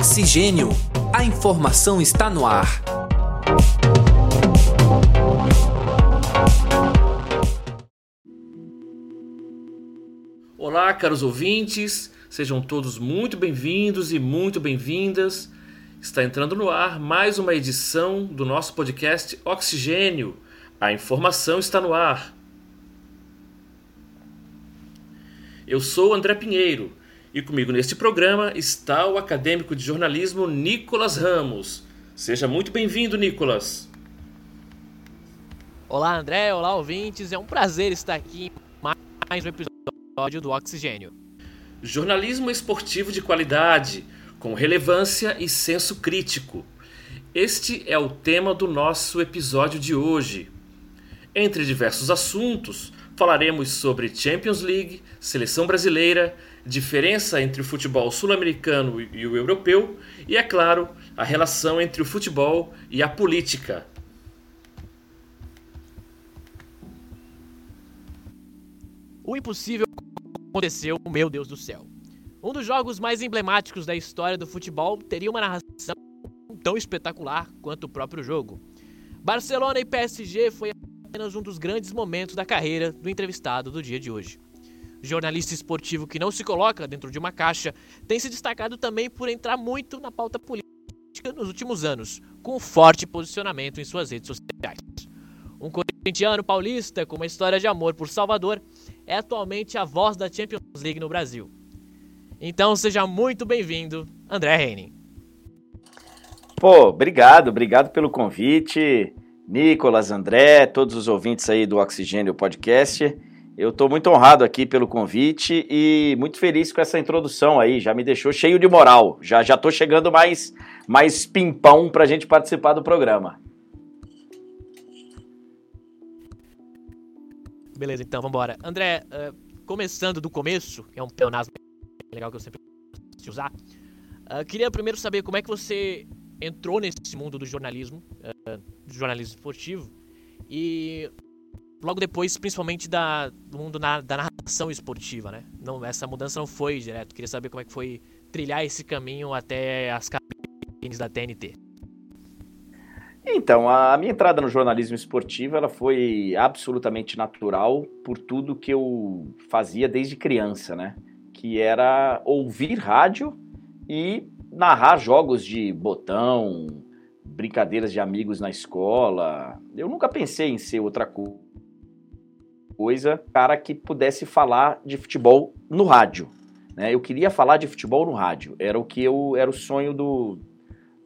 Oxigênio. A informação está no ar. Olá, caros ouvintes, sejam todos muito bem-vindos e muito bem-vindas. Está entrando no ar mais uma edição do nosso podcast Oxigênio. A informação está no ar. Eu sou André Pinheiro e comigo neste programa está o acadêmico de jornalismo Nicolas Ramos. Seja muito bem-vindo, Nicolas. Olá, André. Olá, ouvintes. É um prazer estar aqui em mais um episódio do Oxigênio. Jornalismo esportivo de qualidade, com relevância e senso crítico. Este é o tema do nosso episódio de hoje. Entre diversos assuntos, falaremos sobre Champions League, seleção brasileira, diferença entre o futebol sul-americano e o europeu e, é claro, a relação entre o futebol e a política. O impossível aconteceu, meu Deus do céu. Um dos jogos mais emblemáticos da história do futebol teria uma narração tão espetacular quanto o próprio jogo. Barcelona e PSG foi apenas um dos grandes momentos da carreira do entrevistado do dia de hoje jornalista esportivo que não se coloca dentro de uma caixa, tem se destacado também por entrar muito na pauta política nos últimos anos, com forte posicionamento em suas redes sociais. Um corintiano paulista com uma história de amor por Salvador é atualmente a voz da Champions League no Brasil. Então seja muito bem-vindo, André Henning. Pô, obrigado, obrigado pelo convite. Nicolas, André, todos os ouvintes aí do Oxigênio Podcast. Eu estou muito honrado aqui pelo convite e muito feliz com essa introdução aí. Já me deixou cheio de moral. Já já estou chegando mais mais pimpão para a gente participar do programa. Beleza, então vamos embora. André, uh, começando do começo, é um pleonasmo legal que eu sempre de usar. Uh, queria primeiro saber como é que você entrou nesse mundo do jornalismo, uh, do jornalismo esportivo, e logo depois, principalmente da, do mundo na, da narração esportiva, né? Não, essa mudança não foi direto. Queria saber como é que foi trilhar esse caminho até as cabines da TNT. Então, a minha entrada no jornalismo esportivo ela foi absolutamente natural por tudo que eu fazia desde criança, né? Que era ouvir rádio e narrar jogos de botão, brincadeiras de amigos na escola. Eu nunca pensei em ser outra coisa coisa para que pudesse falar de futebol no rádio. Né? Eu queria falar de futebol no rádio. Era o que eu era o sonho do,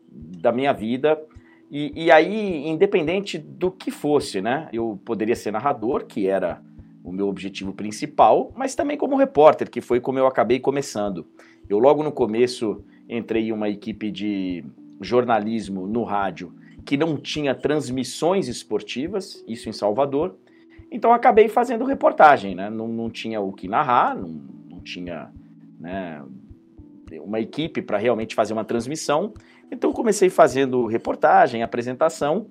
da minha vida. E, e aí, independente do que fosse, né? Eu poderia ser narrador, que era o meu objetivo principal, mas também como repórter, que foi como eu acabei começando. Eu logo no começo entrei em uma equipe de jornalismo no rádio que não tinha transmissões esportivas, isso em Salvador, então acabei fazendo reportagem, né? Não, não tinha o que narrar, não, não tinha né, uma equipe para realmente fazer uma transmissão. Então comecei fazendo reportagem, apresentação,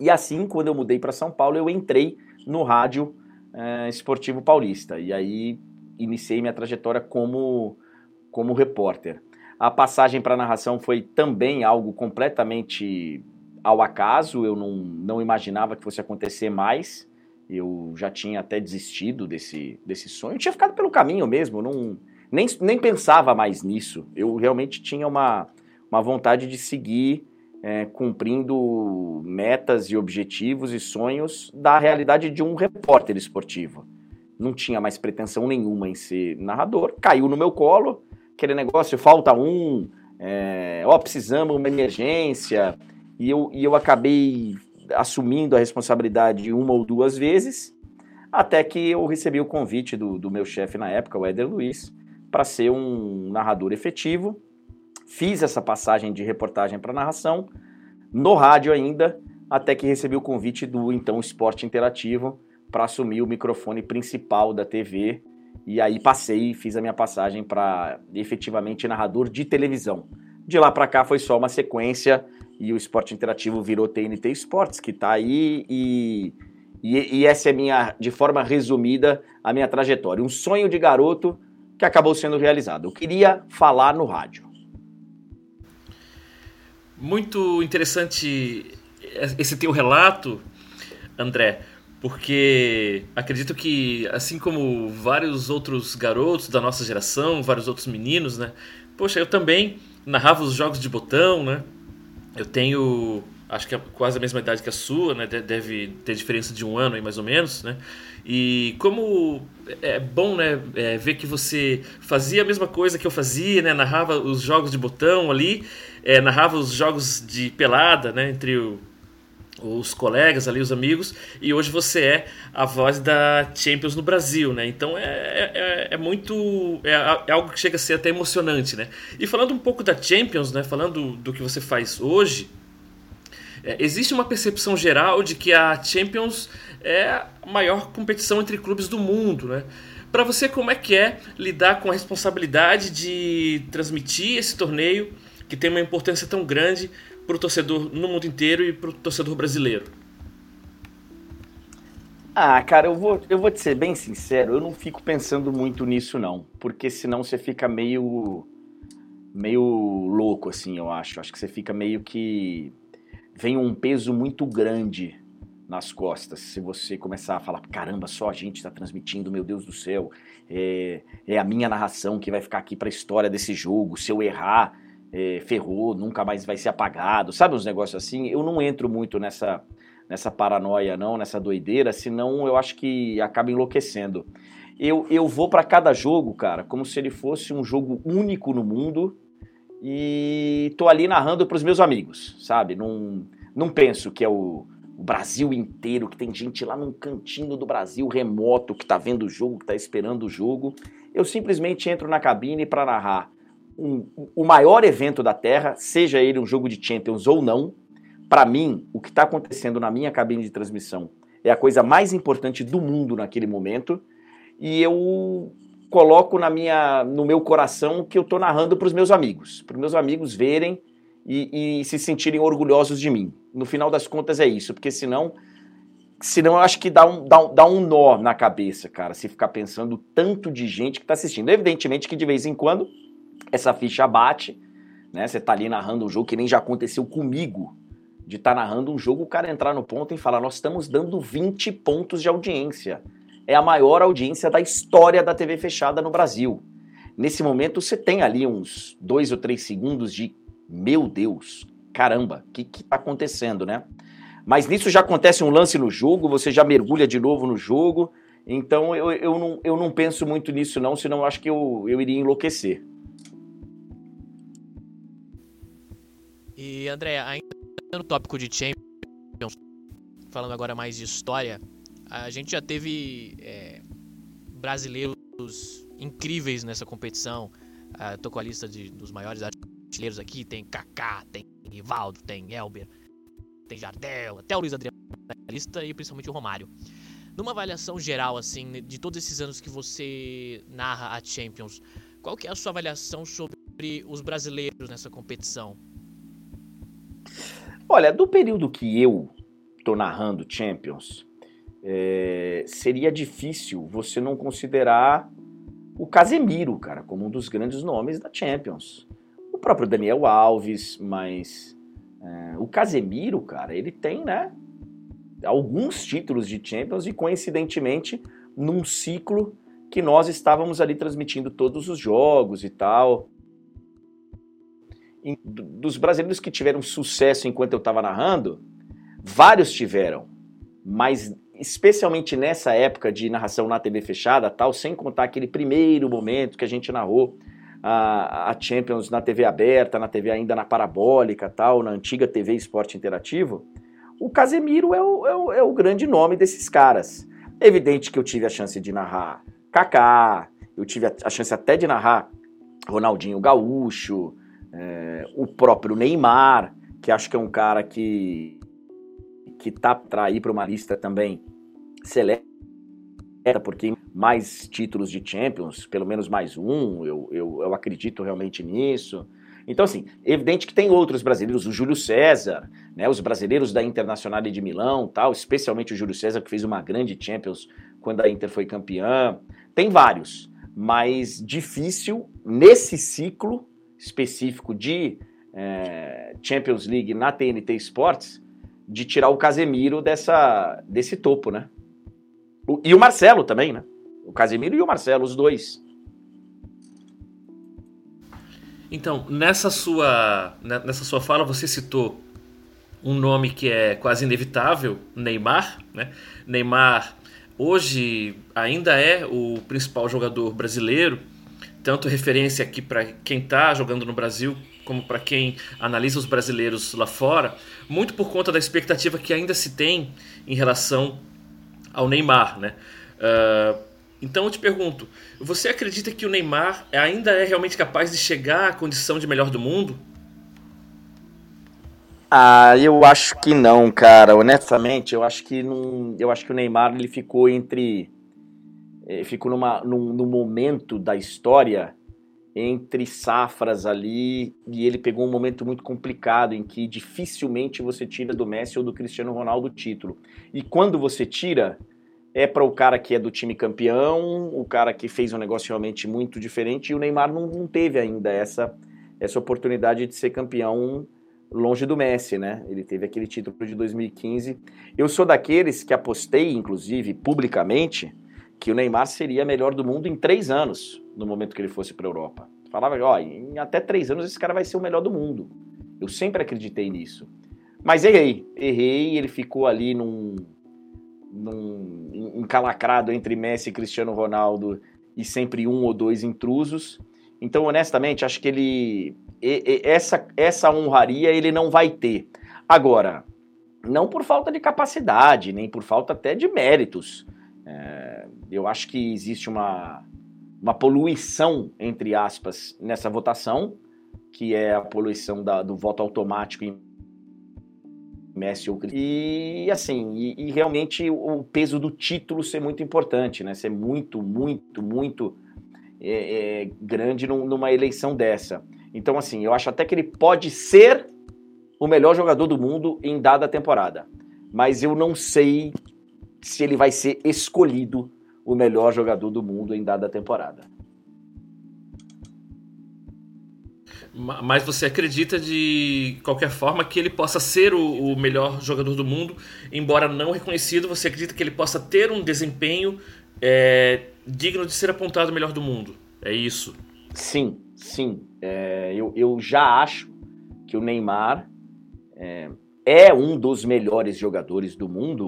e assim, quando eu mudei para São Paulo, eu entrei no rádio é, esportivo paulista. E aí iniciei minha trajetória como, como repórter. A passagem para narração foi também algo completamente ao acaso, eu não, não imaginava que fosse acontecer mais. Eu já tinha até desistido desse, desse sonho. Eu tinha ficado pelo caminho mesmo, não, nem, nem pensava mais nisso. Eu realmente tinha uma, uma vontade de seguir é, cumprindo metas e objetivos e sonhos da realidade de um repórter esportivo. Não tinha mais pretensão nenhuma em ser narrador. Caiu no meu colo aquele negócio, falta um, é, ó, precisamos uma emergência. E eu, e eu acabei assumindo a responsabilidade uma ou duas vezes, até que eu recebi o convite do, do meu chefe na época, o Éder Luiz, para ser um narrador efetivo. Fiz essa passagem de reportagem para narração, no rádio ainda, até que recebi o convite do então Esporte Interativo para assumir o microfone principal da TV. E aí passei, fiz a minha passagem para efetivamente narrador de televisão. De lá para cá foi só uma sequência e o esporte interativo virou TNT Esportes, que está aí e, e, e, essa é minha, de forma resumida, a minha trajetória. Um sonho de garoto que acabou sendo realizado. Eu queria falar no rádio. muito interessante esse teu relato, André, porque acredito que, assim como vários outros garotos da nossa geração, vários outros meninos, né? Poxa, eu também narrava os jogos de botão, né? Eu tenho, acho que é quase a mesma idade que a sua, né? Deve ter diferença de um ano aí mais ou menos, né? E como é bom, né, é, ver que você fazia a mesma coisa que eu fazia, né? Narrava os jogos de botão ali, é, narrava os jogos de pelada, né? Entre o, os colegas ali, os amigos, e hoje você é a voz da Champions no Brasil, né? Então é, é, é muito. É, é, algo que chega a ser até emocionante, né? E falando um pouco da Champions, né? Falando do que você faz hoje, é, existe uma percepção geral de que a Champions é a maior competição entre clubes do mundo, né? Para você, como é que é lidar com a responsabilidade de transmitir esse torneio que tem uma importância tão grande para o torcedor no mundo inteiro e para o torcedor brasileiro? Ah, cara, eu vou, eu vou te ser bem sincero, eu não fico pensando muito nisso não, porque senão você fica meio meio louco assim, eu acho. Acho que você fica meio que vem um peso muito grande nas costas. Se você começar a falar, caramba, só a gente está transmitindo, meu Deus do céu, é, é a minha narração que vai ficar aqui para a história desse jogo. Se eu errar, é, ferrou, nunca mais vai ser apagado, sabe uns negócios assim? Eu não entro muito nessa, nessa paranoia, não, nessa doideira, senão eu acho que acaba enlouquecendo. Eu, eu vou para cada jogo, cara, como se ele fosse um jogo único no mundo e tô ali narrando para os meus amigos, sabe? Não, não penso que é o, o Brasil inteiro, que tem gente lá num cantinho do Brasil remoto que tá vendo o jogo, que tá esperando o jogo. Eu simplesmente entro na cabine para narrar um, o maior evento da Terra, seja ele um jogo de Champions ou não, para mim, o que está acontecendo na minha cabine de transmissão é a coisa mais importante do mundo naquele momento. E eu coloco na minha, no meu coração que eu estou narrando para os meus amigos, para os meus amigos verem e, e, se sentirem orgulhosos de mim. No final das contas é isso, porque senão, senão eu acho que dá um, dá um, dá um nó na cabeça, cara, se ficar pensando tanto de gente que está assistindo. Evidentemente que de vez em quando essa ficha bate, né? Você tá ali narrando um jogo que nem já aconteceu comigo, de estar tá narrando um jogo, o cara entrar no ponto e falar: Nós estamos dando 20 pontos de audiência. É a maior audiência da história da TV fechada no Brasil. Nesse momento, você tem ali uns dois ou três segundos de: Meu Deus, caramba, o que, que tá acontecendo, né? Mas nisso já acontece um lance no jogo, você já mergulha de novo no jogo. Então eu, eu, não, eu não penso muito nisso, não, senão eu acho que eu, eu iria enlouquecer. E André, ainda no tópico de Champions, falando agora mais de história, a gente já teve é, brasileiros incríveis nessa competição. Uh, tô com a lista de, dos maiores artilheiros aqui, tem Kaká, tem Rivaldo, tem Elber, tem Jardel, até o Luiz Adriano na lista e principalmente o Romário. Numa avaliação geral, assim, de todos esses anos que você narra a Champions, qual que é a sua avaliação sobre os brasileiros nessa competição? Olha, do período que eu tô narrando Champions, é, seria difícil você não considerar o Casemiro, cara, como um dos grandes nomes da Champions. O próprio Daniel Alves, mas é, o Casemiro, cara, ele tem, né, alguns títulos de Champions e coincidentemente num ciclo que nós estávamos ali transmitindo todos os jogos e tal dos brasileiros que tiveram sucesso enquanto eu estava narrando, vários tiveram, mas especialmente nessa época de narração na TV fechada, tal, sem contar aquele primeiro momento que a gente narrou a, a Champions na TV aberta, na TV ainda na parabólica, tal, na antiga TV Esporte Interativo, o Casemiro é o, é o, é o grande nome desses caras. É evidente que eu tive a chance de narrar Kaká, eu tive a, a chance até de narrar Ronaldinho Gaúcho, é, o próprio Neymar, que acho que é um cara que que tá para ir para uma lista também seleta, porque mais títulos de Champions, pelo menos mais um, eu, eu, eu acredito realmente nisso. Então, assim, evidente que tem outros brasileiros, o Júlio César, né, os brasileiros da Internacional de Milão, tal, especialmente o Júlio César, que fez uma grande Champions quando a Inter foi campeã. Tem vários, mas difícil nesse ciclo específico de é, Champions League na TNT Sports, de tirar o Casemiro dessa, desse topo, né? O, e o Marcelo também, né? O Casemiro e o Marcelo, os dois. Então, nessa sua, né, nessa sua fala, você citou um nome que é quase inevitável, Neymar. Né? Neymar hoje ainda é o principal jogador brasileiro, tanto referência aqui para quem está jogando no Brasil como para quem analisa os brasileiros lá fora, muito por conta da expectativa que ainda se tem em relação ao Neymar, né? Uh, então eu te pergunto, você acredita que o Neymar ainda é realmente capaz de chegar à condição de melhor do mundo? Ah, eu acho que não, cara. Honestamente, eu acho que não, eu acho que o Neymar ele ficou entre eh, ficou numa num, num momento da história entre safras ali e ele pegou um momento muito complicado em que dificilmente você tira do Messi ou do Cristiano Ronaldo o título. E quando você tira, é para o cara que é do time campeão, o cara que fez um negócio realmente muito diferente, e o Neymar não, não teve ainda essa, essa oportunidade de ser campeão longe do Messi, né? Ele teve aquele título de 2015. Eu sou daqueles que apostei, inclusive, publicamente, que o Neymar seria melhor do mundo em três anos, no momento que ele fosse para a Europa. Falava, ó, em até três anos esse cara vai ser o melhor do mundo. Eu sempre acreditei nisso. Mas errei, errei, ele ficou ali num, num encalacrado entre Messi e Cristiano Ronaldo e sempre um ou dois intrusos. Então, honestamente, acho que ele essa essa honraria ele não vai ter. Agora, não por falta de capacidade, nem por falta até de méritos. É, eu acho que existe uma, uma poluição, entre aspas, nessa votação, que é a poluição da, do voto automático em Messi ou E assim, e, e, realmente o peso do título ser muito importante, né? Ser muito, muito, muito é, é, grande num, numa eleição dessa. Então, assim, eu acho até que ele pode ser o melhor jogador do mundo em dada temporada. Mas eu não sei se ele vai ser escolhido o melhor jogador do mundo em dada temporada. Mas você acredita de qualquer forma que ele possa ser o, o, melhor jogador do mundo, embora não reconhecido, você acredita que ele possa ter um desempenho é, digno de ser apontado o melhor do mundo? É isso? Sim, sim. É, eu, eu já acho que o Neymar é, é um dos melhores jogadores do mundo,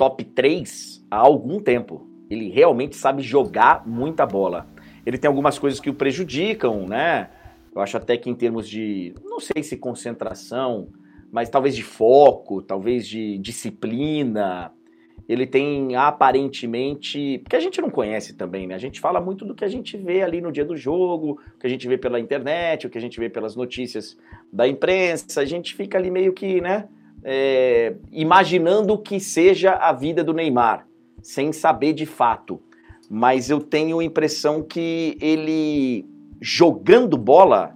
top 3, há algum tempo. Ele realmente sabe jogar muita bola. Ele tem algumas coisas que o prejudicam, né? Eu acho até que em termos de, não sei se concentração, mas talvez de foco, talvez de disciplina, ele tem aparentemente, porque a gente não conhece também, né? A gente fala muito do que a gente vê ali no dia do jogo, o que a gente vê pela internet, o que a gente vê pelas notícias da imprensa, a gente fica ali meio que, né, é, imaginando que seja a vida do Neymar, sem saber de fato. Mas eu tenho a impressão que ele jogando bola,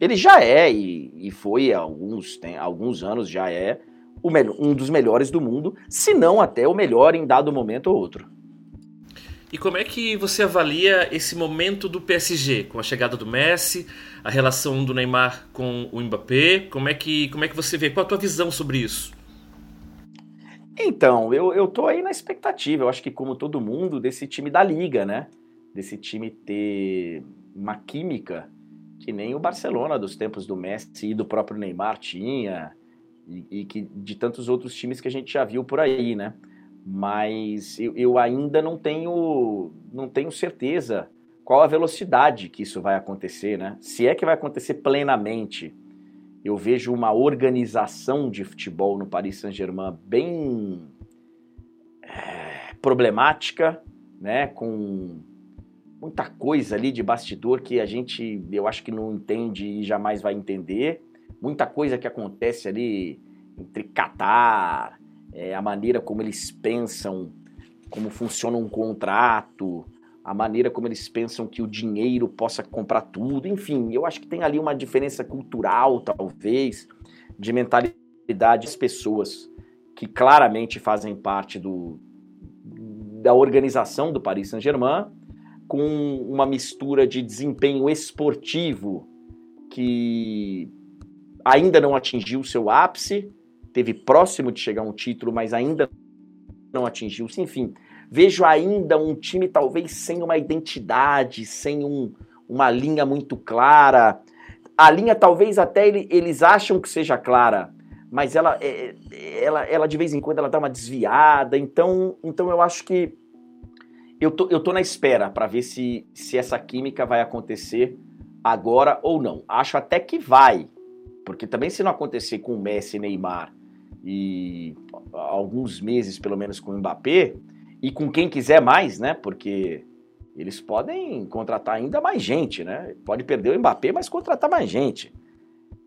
ele já é, e, e foi há alguns, tem, alguns anos já é, o um dos melhores do mundo, se não até o melhor em dado momento ou outro. E como é que você avalia esse momento do PSG, com a chegada do Messi, a relação do Neymar com o Mbappé? Como é que, como é que você vê? Qual a tua visão sobre isso? Então, eu, eu tô aí na expectativa, eu acho que como todo mundo, desse time da Liga, né? Desse time ter uma química que nem o Barcelona dos tempos do Messi e do próprio Neymar tinha, e, e, que de tantos outros times que a gente já viu por aí, né? Mas eu, eu ainda não tenho, não tenho certeza qual a velocidade que isso vai acontecer, né? Se é que vai acontecer plenamente. Eu vejo uma organização de futebol no Paris Saint-Germain bem é, problemática, né? Com muita coisa ali de bastidor que a gente, eu acho que não entende e jamais vai entender. Muita coisa que acontece ali entre Qatar, é, a maneira como eles pensam, como funciona um contrato, a maneira como eles pensam que o dinheiro possa comprar tudo, enfim, eu acho que tem ali uma diferença cultural, talvez, de mentalidade das pessoas que claramente fazem parte do, da organização do Paris Saint-Germain com uma mistura de desempenho esportivo que ainda não atingiu seu ápice, teve próximo de chegar a um título, mas ainda não atingiu. Enfim, vejo ainda um time talvez sem uma identidade, sem um, uma linha muito clara. A linha talvez até ele, eles acham que seja clara, mas ela, é, ela, ela de vez em quando ela dá uma desviada. Então, então eu acho que eu tô, eu tô na espera para ver se, se essa química vai acontecer agora ou não. Acho até que vai, porque também se não acontecer com o Messi Neymar e alguns meses pelo menos com o Mbappé e com quem quiser mais, né? Porque eles podem contratar ainda mais gente, né? Pode perder o Mbappé, mas contratar mais gente.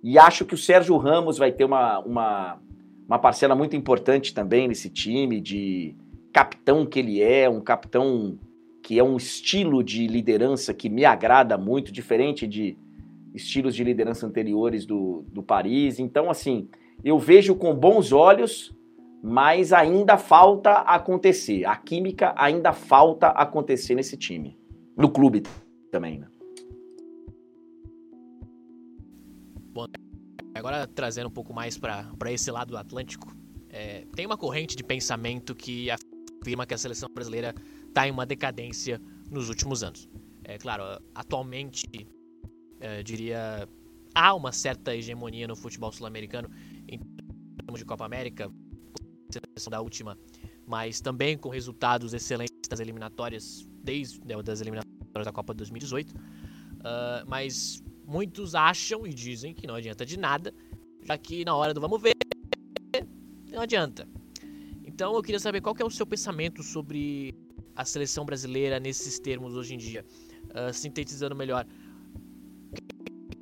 E acho que o Sérgio Ramos vai ter uma, uma, uma parcela muito importante também nesse time de capitão que ele é, um capitão que é um estilo de liderança que me agrada muito, diferente de estilos de liderança anteriores do, do Paris. Então, assim, eu vejo com bons olhos, mas ainda falta acontecer. A química ainda falta acontecer nesse time. No clube também, né? Bom, agora trazendo um pouco mais para esse lado do Atlântico, é, tem uma corrente de pensamento que afirma que a seleção brasileira está em uma decadência nos últimos anos. É claro, atualmente, é, diria, há uma certa hegemonia no futebol sul-americano de Copa América, seleção da última, mas também com resultados excelentes das eliminatórias, desde né, das eliminatórias da Copa de 2018. Uh, ah, mas muitos acham e dizem que não adianta de nada, já que na hora do vamos ver, não adianta. Então eu queria saber qual que é o seu pensamento sobre a seleção brasileira nesses termos hoje em dia. Uh, sintetizando melhor,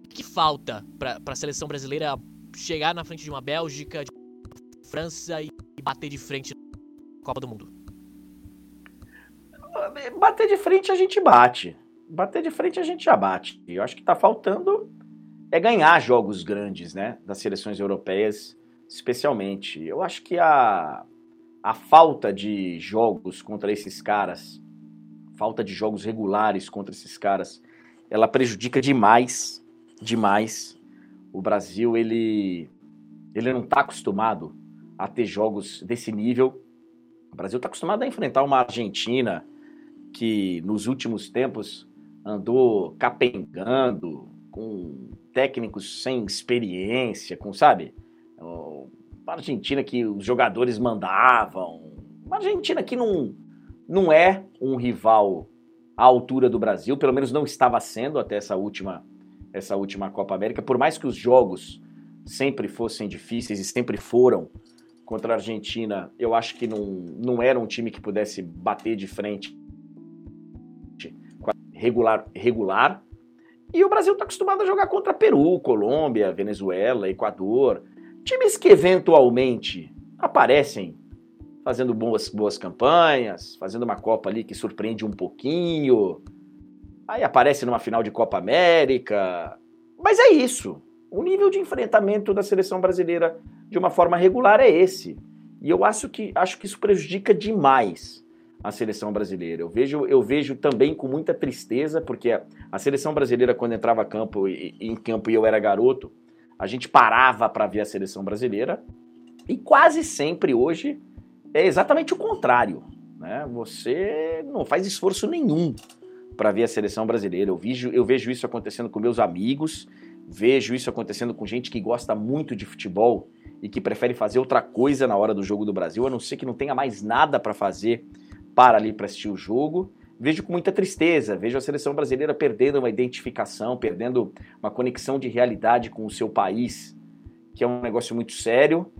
o que falta para a seleção brasileira chegar na frente de uma Bélgica, de França e bater de frente na Copa do Mundo? Bater de frente a gente bate. Bater de frente a gente já bate. Eu acho que está faltando é ganhar jogos grandes, né? Das seleções europeias, especialmente. Eu acho que a a falta de jogos contra esses caras, falta de jogos regulares contra esses caras, ela prejudica demais, demais. O Brasil, ele, ele não está acostumado a ter jogos desse nível. O Brasil está acostumado a enfrentar uma Argentina que nos últimos tempos andou capengando, com técnicos sem experiência, com, sabe, uma Argentina que os jogadores mandavam. Uma Argentina que não, não é um rival à altura do Brasil, pelo menos não estava sendo até essa última, essa última Copa América, por mais que os jogos sempre fossem difíceis e sempre foram contra a Argentina, eu acho que não, não era um time que pudesse bater de frente regular, regular. E o Brasil está acostumado a jogar contra Peru, Colômbia, Venezuela, Equador. Times que eventualmente aparecem fazendo boas, boas campanhas, fazendo uma Copa ali que surpreende um pouquinho, aí aparece numa final de Copa América. Mas é isso. O nível de enfrentamento da seleção brasileira de uma forma regular é esse. E eu acho que, acho que isso prejudica demais a seleção brasileira. Eu vejo, eu vejo também com muita tristeza, porque a, seleção brasileira, quando entrava campo, em campo e eu era garoto, a gente parava para ver a seleção brasileira e quase sempre hoje é exatamente o contrário. Né? Você não faz esforço nenhum para ver a seleção brasileira. Eu vejo, eu vejo isso acontecendo com meus amigos, vejo isso acontecendo com gente que gosta muito de futebol e que prefere fazer outra coisa na hora do jogo do Brasil, a não ser que não tenha mais nada para fazer para ali para assistir o jogo vejo com muita tristeza, vejo a seleção brasileira perdendo uma identificação, perdendo uma conexão de realidade com o seu país, que é um negócio muito sério.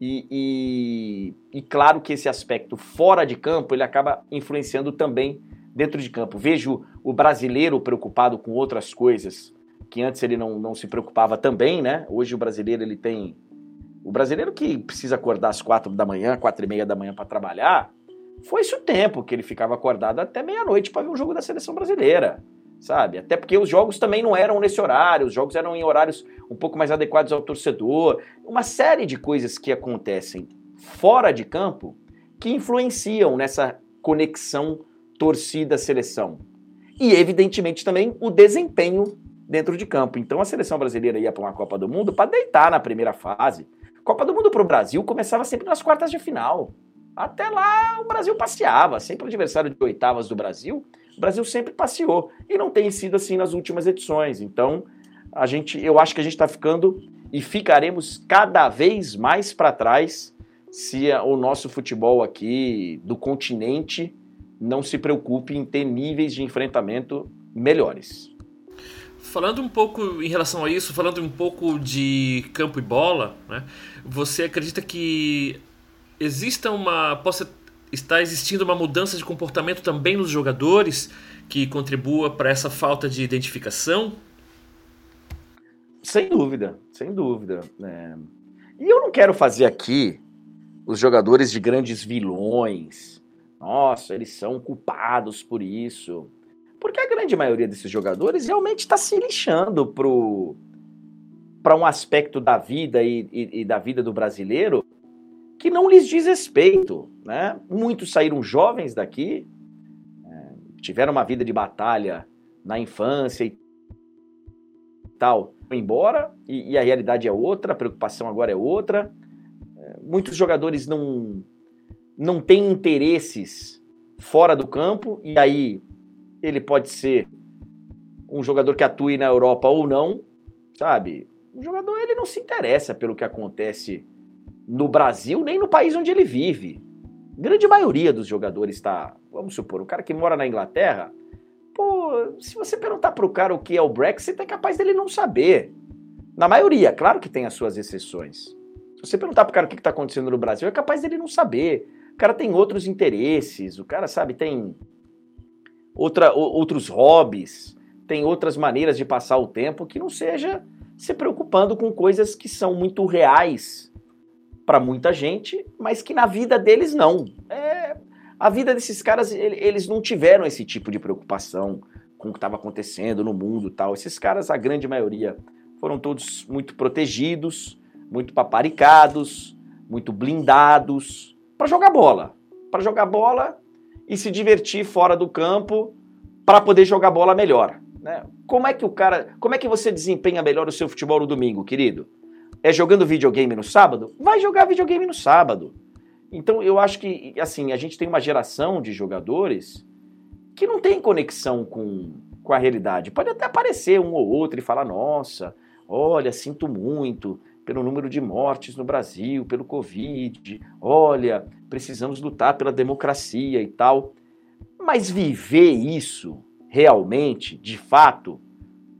E, e, e, claro que esse aspecto fora de campo ele acaba influenciando também dentro de campo. Vejo o brasileiro preocupado com outras coisas que antes ele não, não se preocupava também, né? Hoje o brasileiro ele tem o brasileiro que precisa acordar às quatro da manhã, quatro e meia da manhã para trabalhar, foi esse o tempo que ele ficava acordado até meia-noite para ver o jogo da seleção brasileira, sabe? Até porque os jogos também não eram nesse horário, os jogos eram em horários um pouco mais adequados ao torcedor. Uma série de coisas que acontecem fora de campo que influenciam nessa conexão torcida-seleção. E, evidentemente, também o desempenho dentro de campo. Então a seleção brasileira ia para uma Copa do Mundo para deitar na primeira fase. Copa do Mundo para o Brasil começava sempre nas quartas de final. Até lá o Brasil passeava, sempre o adversário de oitavas do Brasil, o Brasil sempre passeou. E não tem sido assim nas últimas edições. Então, a gente, eu acho que a gente está ficando e ficaremos cada vez mais para trás se o nosso futebol aqui do continente não se preocupe em ter níveis de enfrentamento melhores. Falando um pouco em relação a isso, falando um pouco de campo e bola, né, você acredita que exista uma possa estar existindo uma mudança de comportamento também nos jogadores que contribua para essa falta de identificação? Sem dúvida, sem dúvida. É... E eu não quero fazer aqui os jogadores de grandes vilões. Nossa, eles são culpados por isso. Porque a grande maioria desses jogadores realmente está se lixando para um aspecto da vida e, e, e, da vida do brasileiro que não lhes diz respeito. Né? Muitos saíram jovens daqui, é, tiveram uma vida de batalha na infância e tal, embora, e, e, a realidade é outra, a preocupação agora é outra. É, muitos jogadores não, não têm interesses fora do campo, e aí ele pode ser um jogador que atue na Europa ou não, sabe? O jogador ele não se interessa pelo que acontece no Brasil nem no país onde ele vive. Grande maioria dos jogadores está, vamos supor, o cara que mora na Inglaterra, pô, se você perguntar para o cara o que é o Brexit, é capaz dele não saber. Na maioria, claro que tem as suas exceções. Se você perguntar para o cara o que está acontecendo no Brasil, é capaz dele não saber. O cara tem outros interesses, o cara, sabe, tem outra, outros hobbies, tem outras maneiras de passar o tempo que não seja se preocupando com coisas que são muito reais para muita gente, mas que na vida deles não. É, a vida desses caras, eles não tiveram esse tipo de preocupação com o que estava acontecendo no mundo tal. Esses caras, a grande maioria, foram todos muito protegidos, muito paparicados, muito blindados para jogar bola. Para jogar bola e se divertir fora do campo para poder jogar bola melhor. Né? Como é que o cara, como é que você desempenha melhor o seu futebol no domingo, querido? É jogando videogame no sábado? Vai jogar videogame no sábado. Então eu acho que assim a gente tem uma geração de jogadores que não tem conexão com, com a realidade. Pode até aparecer um ou outro e falar: nossa, olha, sinto muito, pelo número de mortes no Brasil, pelo Covid, olha, precisamos lutar pela democracia e tal. Mas viver isso realmente, de fato,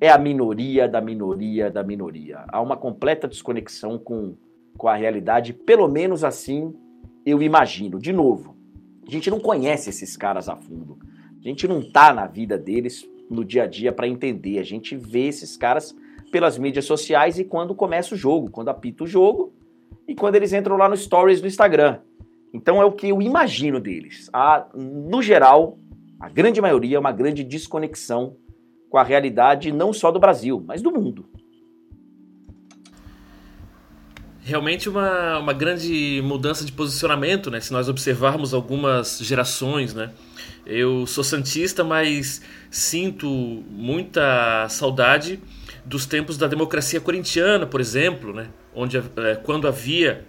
é a minoria da minoria da minoria. Há uma completa desconexão com, com a realidade, pelo menos assim eu imagino. De novo, a gente não conhece esses caras a fundo. A gente não tá na vida deles no dia a dia para entender. A gente vê esses caras pelas mídias sociais e quando começa o jogo, quando apita o jogo e quando eles entram lá no Stories do Instagram. Então é o que eu imagino deles. Há, no geral, a grande maioria é uma grande desconexão com a realidade não só do Brasil, mas do mundo. Realmente uma, uma grande mudança de posicionamento, né? Se nós observarmos algumas gerações, né? Eu sou santista, mas sinto muita saudade dos tempos da democracia corintiana, por exemplo, né? onde é, quando havia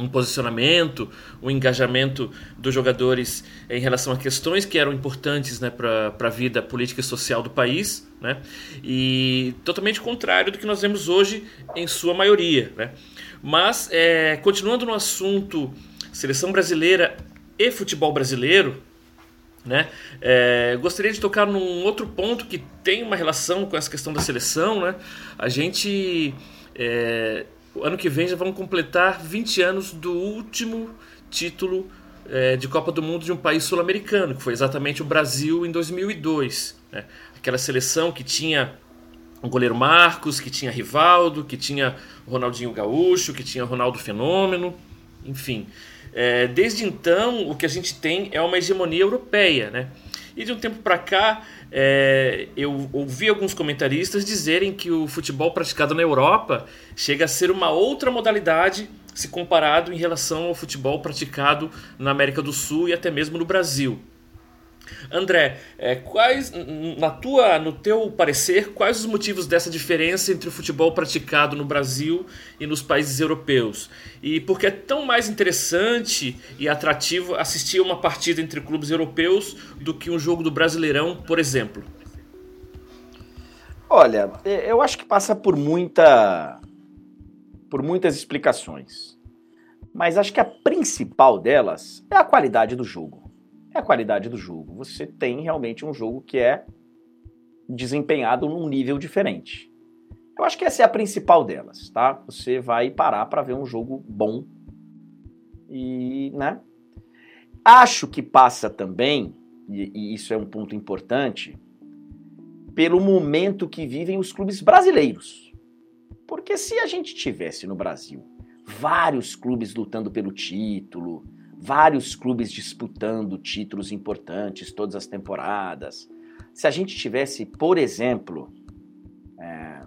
um posicionamento, um engajamento dos jogadores em relação a questões que eram importantes né, para a vida política e social do país, né, e totalmente contrário do que nós vemos hoje em sua maioria. Né. Mas, é, continuando no assunto seleção brasileira e futebol brasileiro, né? É, gostaria de tocar num outro ponto que tem uma relação com essa questão da seleção. Né? A gente, é, o ano que vem, já vamos completar 20 anos do último título é, de Copa do Mundo de um país sul-americano, que foi exatamente o Brasil em 2002. Né? Aquela seleção que tinha o goleiro Marcos, que tinha Rivaldo, que tinha Ronaldinho Gaúcho, que tinha Ronaldo Fenômeno, enfim. É, desde então, o que a gente tem é uma hegemonia europeia, né? E de um tempo para cá, é, eu ouvi alguns comentaristas dizerem que o futebol praticado na Europa chega a ser uma outra modalidade se comparado em relação ao futebol praticado na América do Sul e até mesmo no Brasil. André, é, quais, na tua, no teu parecer, quais os motivos dessa diferença entre o futebol praticado no Brasil e nos países europeus? E por que é tão mais interessante e atrativo assistir uma partida entre clubes europeus do que um jogo do Brasileirão, por exemplo? Olha, é, eu acho que passa por muita, por muitas explicações, mas acho que a principal delas é a qualidade do jogo é a qualidade do jogo. Você tem realmente um jogo que é desempenhado num nível diferente. Eu acho que essa é a principal delas, tá? Você vai parar para ver um jogo bom e, né? Acho que passa também, e, e isso é um ponto importante, pelo momento que vivem os clubes brasileiros. Porque se a gente tivesse no Brasil vários clubes lutando pelo título, vários clubes disputando títulos importantes todas as temporadas. Se a gente tivesse, por exemplo, é,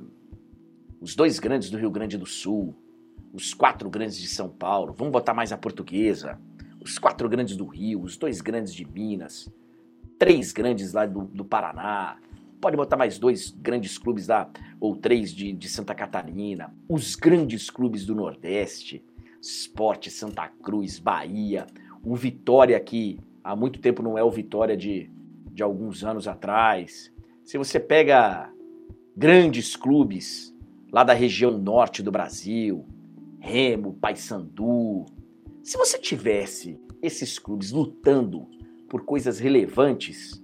os dois grandes do Rio Grande do Sul, os quatro grandes de São Paulo, vamos botar mais a portuguesa, os quatro grandes do Rio, os dois grandes de Minas, três grandes lá do, do Paraná, pode botar mais dois grandes clubes lá, ou três de, de Santa Catarina, os grandes clubes do Nordeste, Esporte, Santa Cruz, Bahia, o Vitória que há muito tempo não é o Vitória de, de alguns anos atrás. Se você pega grandes clubes lá da região norte do Brasil, Remo, Paysandu, se você tivesse esses clubes lutando por coisas relevantes,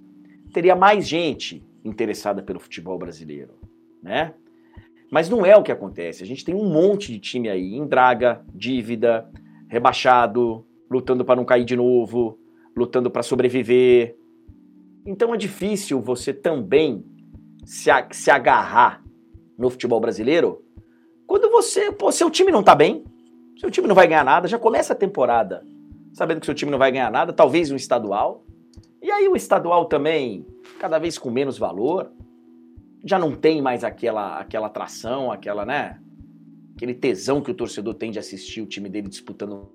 teria mais gente interessada pelo futebol brasileiro, né? Mas não é o que acontece. A gente tem um monte de time aí em draga, dívida, rebaixado, lutando para não cair de novo, lutando para sobreviver. Então é difícil você também se, se agarrar no futebol brasileiro quando você, pô, seu time não tá bem, seu time não vai ganhar nada, já começa a temporada sabendo que seu time não vai ganhar nada, talvez um estadual. E aí o estadual também cada vez com menos valor já não tem mais aquela, aquela atração, aquela, né? Aquele tesão que o torcedor tem de assistir o time dele disputando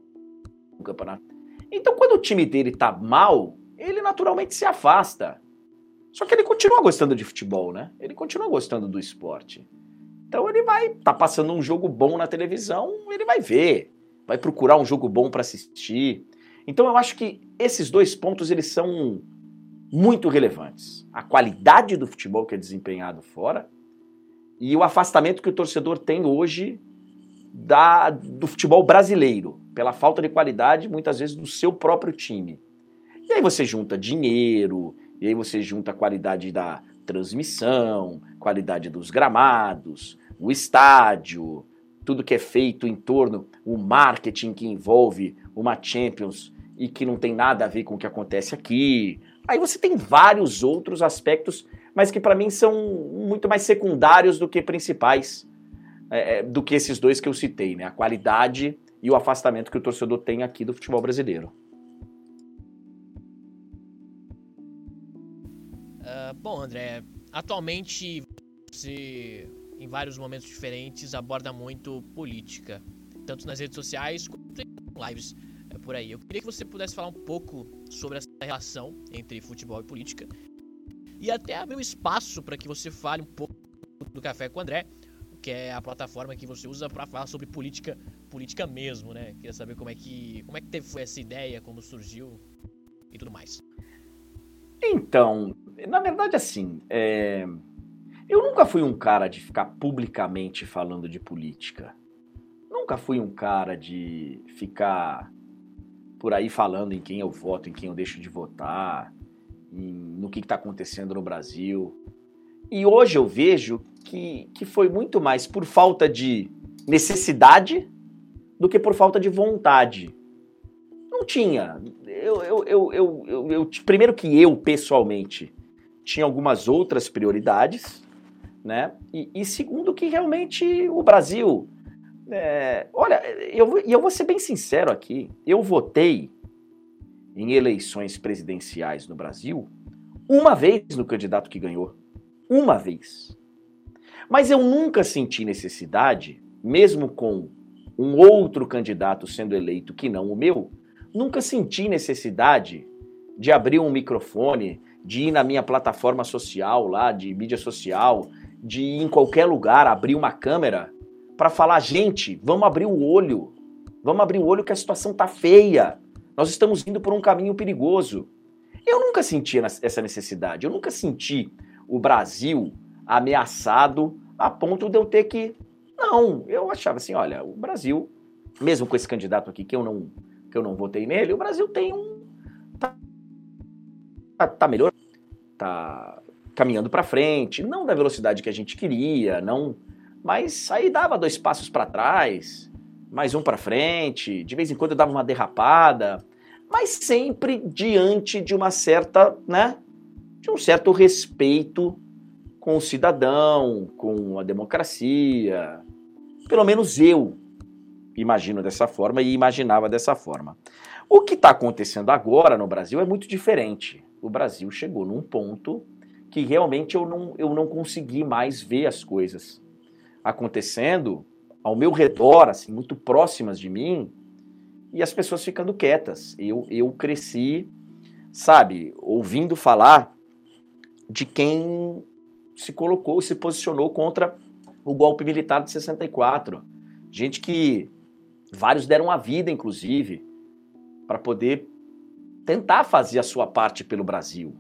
o campeonato. Então, quando o time dele tá mal, ele naturalmente se afasta. Só que ele continua gostando de futebol, né? Ele continua gostando do esporte. Então ele vai, tá passando um jogo bom na televisão, ele vai ver, vai procurar um jogo bom para assistir. Então eu acho que esses dois pontos eles são muito relevantes. A qualidade do futebol que é desempenhado fora e o afastamento que o torcedor tem hoje da, do futebol brasileiro, pela falta de qualidade, muitas vezes, do seu próprio time. E aí você junta dinheiro, e aí você junta a qualidade da transmissão, qualidade dos gramados, o estádio, tudo que é feito em torno, o marketing que envolve uma Champions e que não tem nada a ver com o que acontece aqui, Aí você tem vários outros aspectos, mas que para mim são muito mais secundários do que principais, é, é, do que esses dois que eu citei, né? A qualidade e o afastamento que o torcedor tem aqui do futebol brasileiro. Uh, bom, André, atualmente você, em vários momentos diferentes, aborda muito política, tanto nas redes sociais quanto em lives é por aí. Eu queria que você pudesse falar um pouco sobre essa relação entre futebol e política e até abrir um espaço para que você fale um pouco do Café com o André, que é a plataforma que você usa para falar sobre política, política mesmo, né? Queria saber como é que, como é que teve essa ideia, como surgiu e tudo mais. Então, na verdade, assim, é... eu nunca fui um cara de ficar publicamente falando de política. Nunca fui um cara de ficar por aí falando em quem eu voto, em quem eu deixo de votar, em, no que está acontecendo no Brasil. E hoje eu vejo que, que foi muito mais por falta de necessidade do que por falta de vontade. Não tinha. Eu, eu, eu, eu, primeiro que eu, pessoalmente, tinha algumas outras prioridades, né? E, e segundo que realmente o Brasil é, olha, eu, eu vou ser bem sincero aqui. Eu votei em eleições presidenciais no Brasil uma vez no candidato que ganhou. Uma vez. Mas eu nunca senti necessidade, mesmo com um outro candidato sendo eleito que não o meu, nunca senti necessidade de abrir um microfone, de ir na minha plataforma social lá, de mídia social, de ir em qualquer lugar, abrir uma câmera para falar, gente, vamos abrir o olho. Vamos abrir o olho que a situação tá feia. Nós estamos indo por um caminho perigoso. Eu nunca senti essa necessidade. Eu nunca senti o Brasil ameaçado a ponto de eu ter que. Não, eu achava assim, olha, o Brasil, mesmo com esse candidato aqui que eu não, que eu não votei nele, o Brasil tem um. Tá, tá, tá melhor, tá caminhando para frente, não da velocidade que a gente queria, não, mas aí dava dois passos para trás, mais um para frente, de vez em quando eu dava uma derrapada, mas sempre diante de uma certa, né, de um certo respeito com o cidadão, com a democracia. Pelo menos eu imagino dessa forma e imaginava dessa forma. O que está acontecendo agora no Brasil é muito diferente. O Brasil chegou num ponto que realmente eu não, eu não consegui mais ver as coisas acontecendo ao meu redor, assim, muito próximas de mim, e as pessoas ficando quietas. Eu, eu cresci, sabe, ouvindo falar de quem se colocou, se posicionou contra o golpe militar de 64. Gente que vários deram a vida, inclusive, para poder tentar fazer a sua parte pelo Brasil.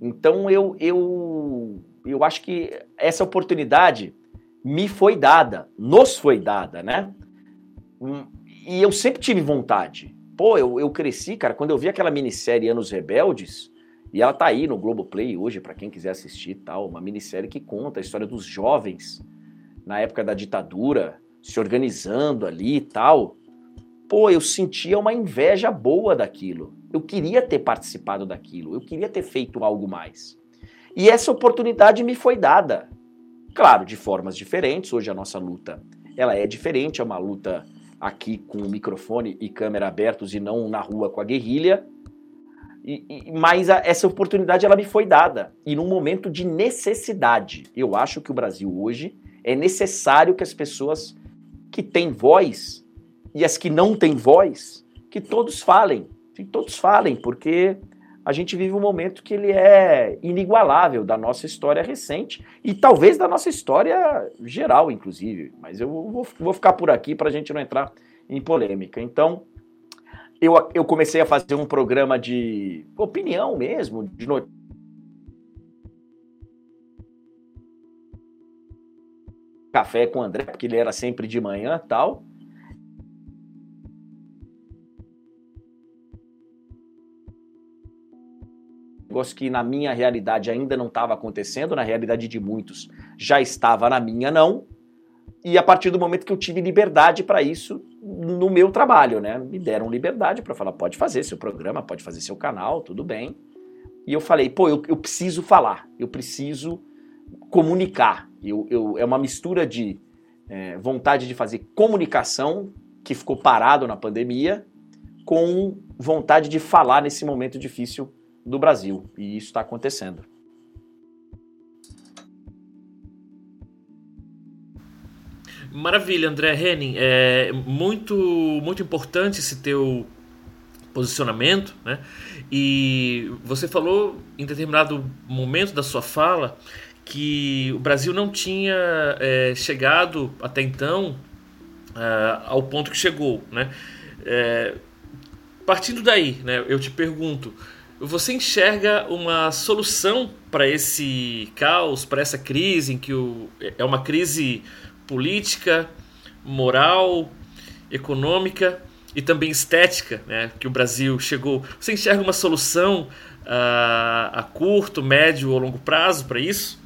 Então eu, eu, eu acho que essa oportunidade me foi dada, nos foi dada, né? E eu sempre tive vontade. Pô, eu, eu cresci, cara, quando eu vi aquela minissérie Anos Rebeldes, e ela tá aí no Globoplay hoje, para quem quiser assistir tal, uma minissérie que conta a história dos jovens na época da ditadura, se organizando ali e tal. Pô, eu sentia uma inveja boa daquilo. Eu queria ter participado daquilo, eu queria ter feito algo mais. E essa oportunidade me foi dada. Claro, de formas diferentes. Hoje a nossa luta ela é diferente, é uma luta aqui com microfone e câmera abertos e não na rua com a guerrilha. E, e, mas a, essa oportunidade ela me foi dada e num momento de necessidade. Eu acho que o Brasil hoje é necessário que as pessoas que têm voz e as que não têm voz, que todos falem, que todos falem, porque a gente vive um momento que ele é inigualável da nossa história recente e talvez da nossa história geral, inclusive. Mas eu vou, vou ficar por aqui para a gente não entrar em polêmica. Então, eu, eu comecei a fazer um programa de opinião mesmo, de notícias. Café com o André, porque ele era sempre de manhã tal. Negócio que na minha realidade ainda não estava acontecendo, na realidade de muitos já estava, na minha não. E a partir do momento que eu tive liberdade para isso no meu trabalho, né? Me deram liberdade para falar, pode fazer seu programa, pode fazer seu canal, tudo bem. E eu falei, pô, eu, eu preciso falar, eu preciso comunicar. Eu, eu, é uma mistura de é, vontade de fazer comunicação, que ficou parado na pandemia, com vontade de falar nesse momento difícil do Brasil. E isso está acontecendo. Maravilha, André Henning. É muito, muito importante esse teu posicionamento, né? E você falou em determinado momento da sua fala que o Brasil não tinha é, chegado até então uh, ao ponto que chegou, né? É, partindo daí, né? Eu te pergunto, você enxerga uma solução para esse caos, para essa crise em que o, é uma crise política, moral, econômica e também estética, né, que o Brasil chegou. Você enxerga uma solução uh, a curto, médio ou longo prazo para isso?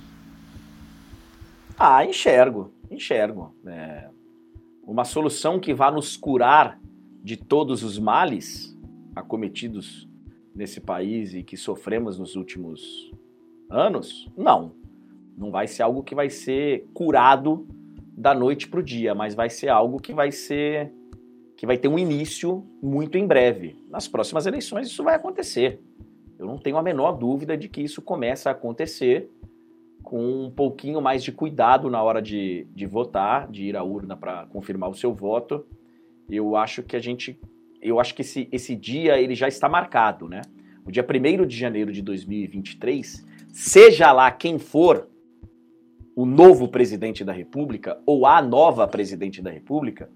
Ah, enxergo, enxergo. É uma solução que vá nos curar de todos os males acometidos nesse país e que sofremos nos últimos anos? Não. Não vai ser algo que vai ser curado da noite para o dia, mas vai ser algo que vai ser que vai ter um início muito em breve. Nas próximas eleições isso vai acontecer. Eu não tenho a menor dúvida de que isso começa a acontecer com um pouquinho mais de cuidado na hora de, de votar, de ir à urna para confirmar o seu voto. Eu acho que a gente, eu acho que esse, esse dia ele já está marcado, né? o dia 1 de janeiro de 2023, seja lá quem for o novo presidente da República ou a nova presidente da República,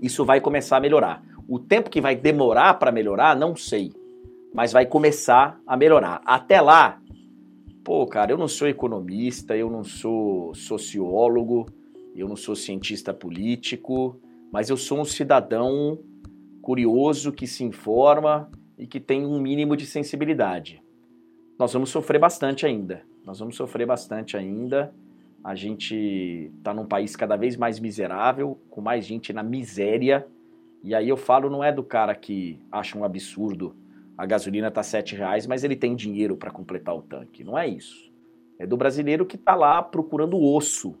isso vai começar a melhorar. O tempo que vai demorar para melhorar, não sei, mas vai começar a melhorar. Até lá, pô, cara, eu não sou economista, eu não sou sociólogo, eu não sou cientista político, mas eu sou um cidadão curioso que se informa e que tem um mínimo de sensibilidade. Nós vamos sofrer bastante ainda. Nós vamos sofrer bastante ainda. A gente está num país cada vez mais miserável, com mais gente na miséria. E aí eu falo, não é do cara que acha um absurdo a gasolina tá sete reais, mas ele tem dinheiro para completar o tanque. Não é isso. É do brasileiro que está lá procurando osso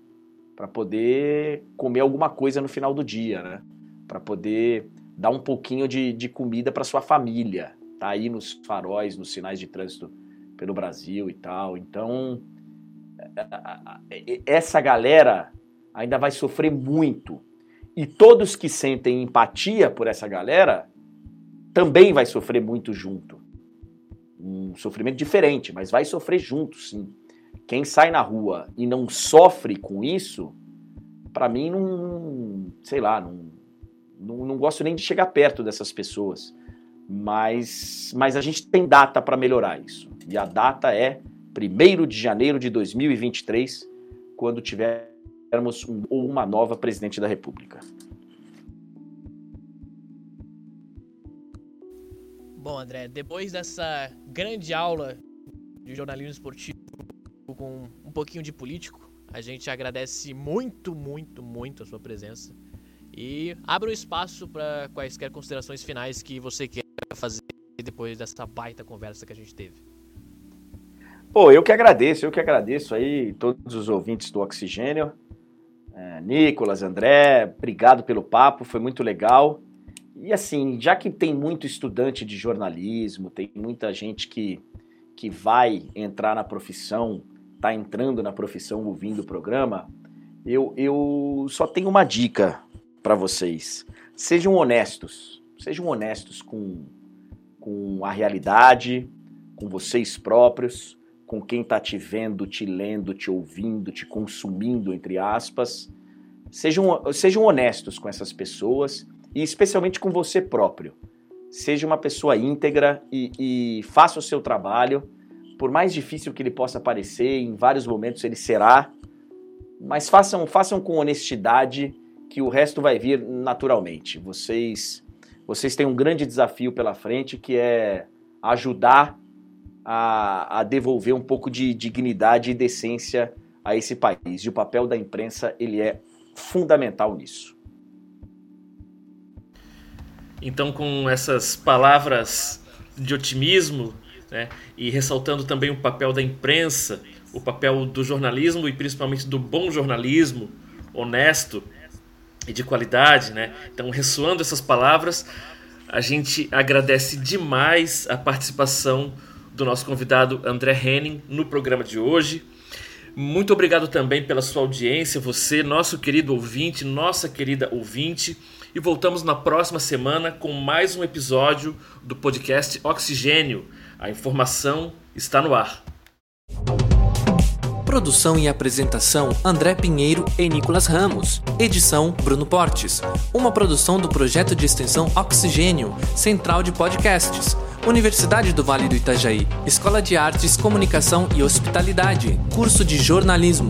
para poder comer alguma coisa no final do dia, né? Para poder dar um pouquinho de, de comida para sua família. Tá aí nos faróis, nos sinais de trânsito pelo Brasil e tal. Então, essa galera ainda vai sofrer muito. E todos que sentem empatia por essa galera também vai sofrer muito junto. Um sofrimento diferente, mas vai sofrer junto, sim. Quem sai na rua e não sofre com isso, para mim não, sei lá, não, não, não, gosto nem de chegar perto dessas pessoas. Mas, mas a gente tem data para melhorar isso. E a data é 1 de janeiro de 2023, quando tivermos um, uma nova presidente da República. Bom, André, depois dessa grande aula de jornalismo esportivo com um pouquinho de político, a gente agradece muito, muito, muito a sua presença e abre um espaço para quaisquer considerações finais que você queira fazer depois dessa baita conversa que a gente teve. Pô, eu que agradeço, eu que agradeço aí todos os ouvintes do Oxigênio. É, Nicolas, André, obrigado pelo papo, foi muito legal. E assim, já que tem muito estudante de jornalismo, tem muita gente que, que vai entrar na profissão, está entrando na profissão ouvindo o programa, eu, eu só tenho uma dica para vocês. Sejam honestos, sejam honestos com, com a realidade, com vocês próprios com quem está te vendo, te lendo, te ouvindo, te consumindo, entre aspas. Sejam, sejam honestos com essas pessoas e especialmente com você próprio. Seja uma pessoa íntegra e, e faça o seu trabalho. Por mais difícil que ele possa parecer, em vários momentos ele será, mas façam, façam com honestidade que o resto vai vir naturalmente. Vocês, vocês têm um grande desafio pela frente que é ajudar a, a devolver um pouco de dignidade e decência a esse país. E o papel da imprensa ele é fundamental nisso. Então, com essas palavras de otimismo né, e ressaltando também o papel da imprensa, o papel do jornalismo e principalmente do bom jornalismo, honesto e de qualidade, né? Então, ressoando essas palavras, a gente agradece demais a participação do nosso convidado André Henning no programa de hoje. Muito obrigado também pela sua audiência, você, nosso querido ouvinte, nossa querida ouvinte. E voltamos na próxima semana com mais um episódio do podcast Oxigênio. A informação está no ar. Produção e apresentação André Pinheiro e Nicolas Ramos. Edição Bruno Portes. Uma produção do projeto de extensão Oxigênio, Central de Podcasts. Universidade do Vale do Itajaí, Escola de Artes, Comunicação e Hospitalidade, curso de jornalismo.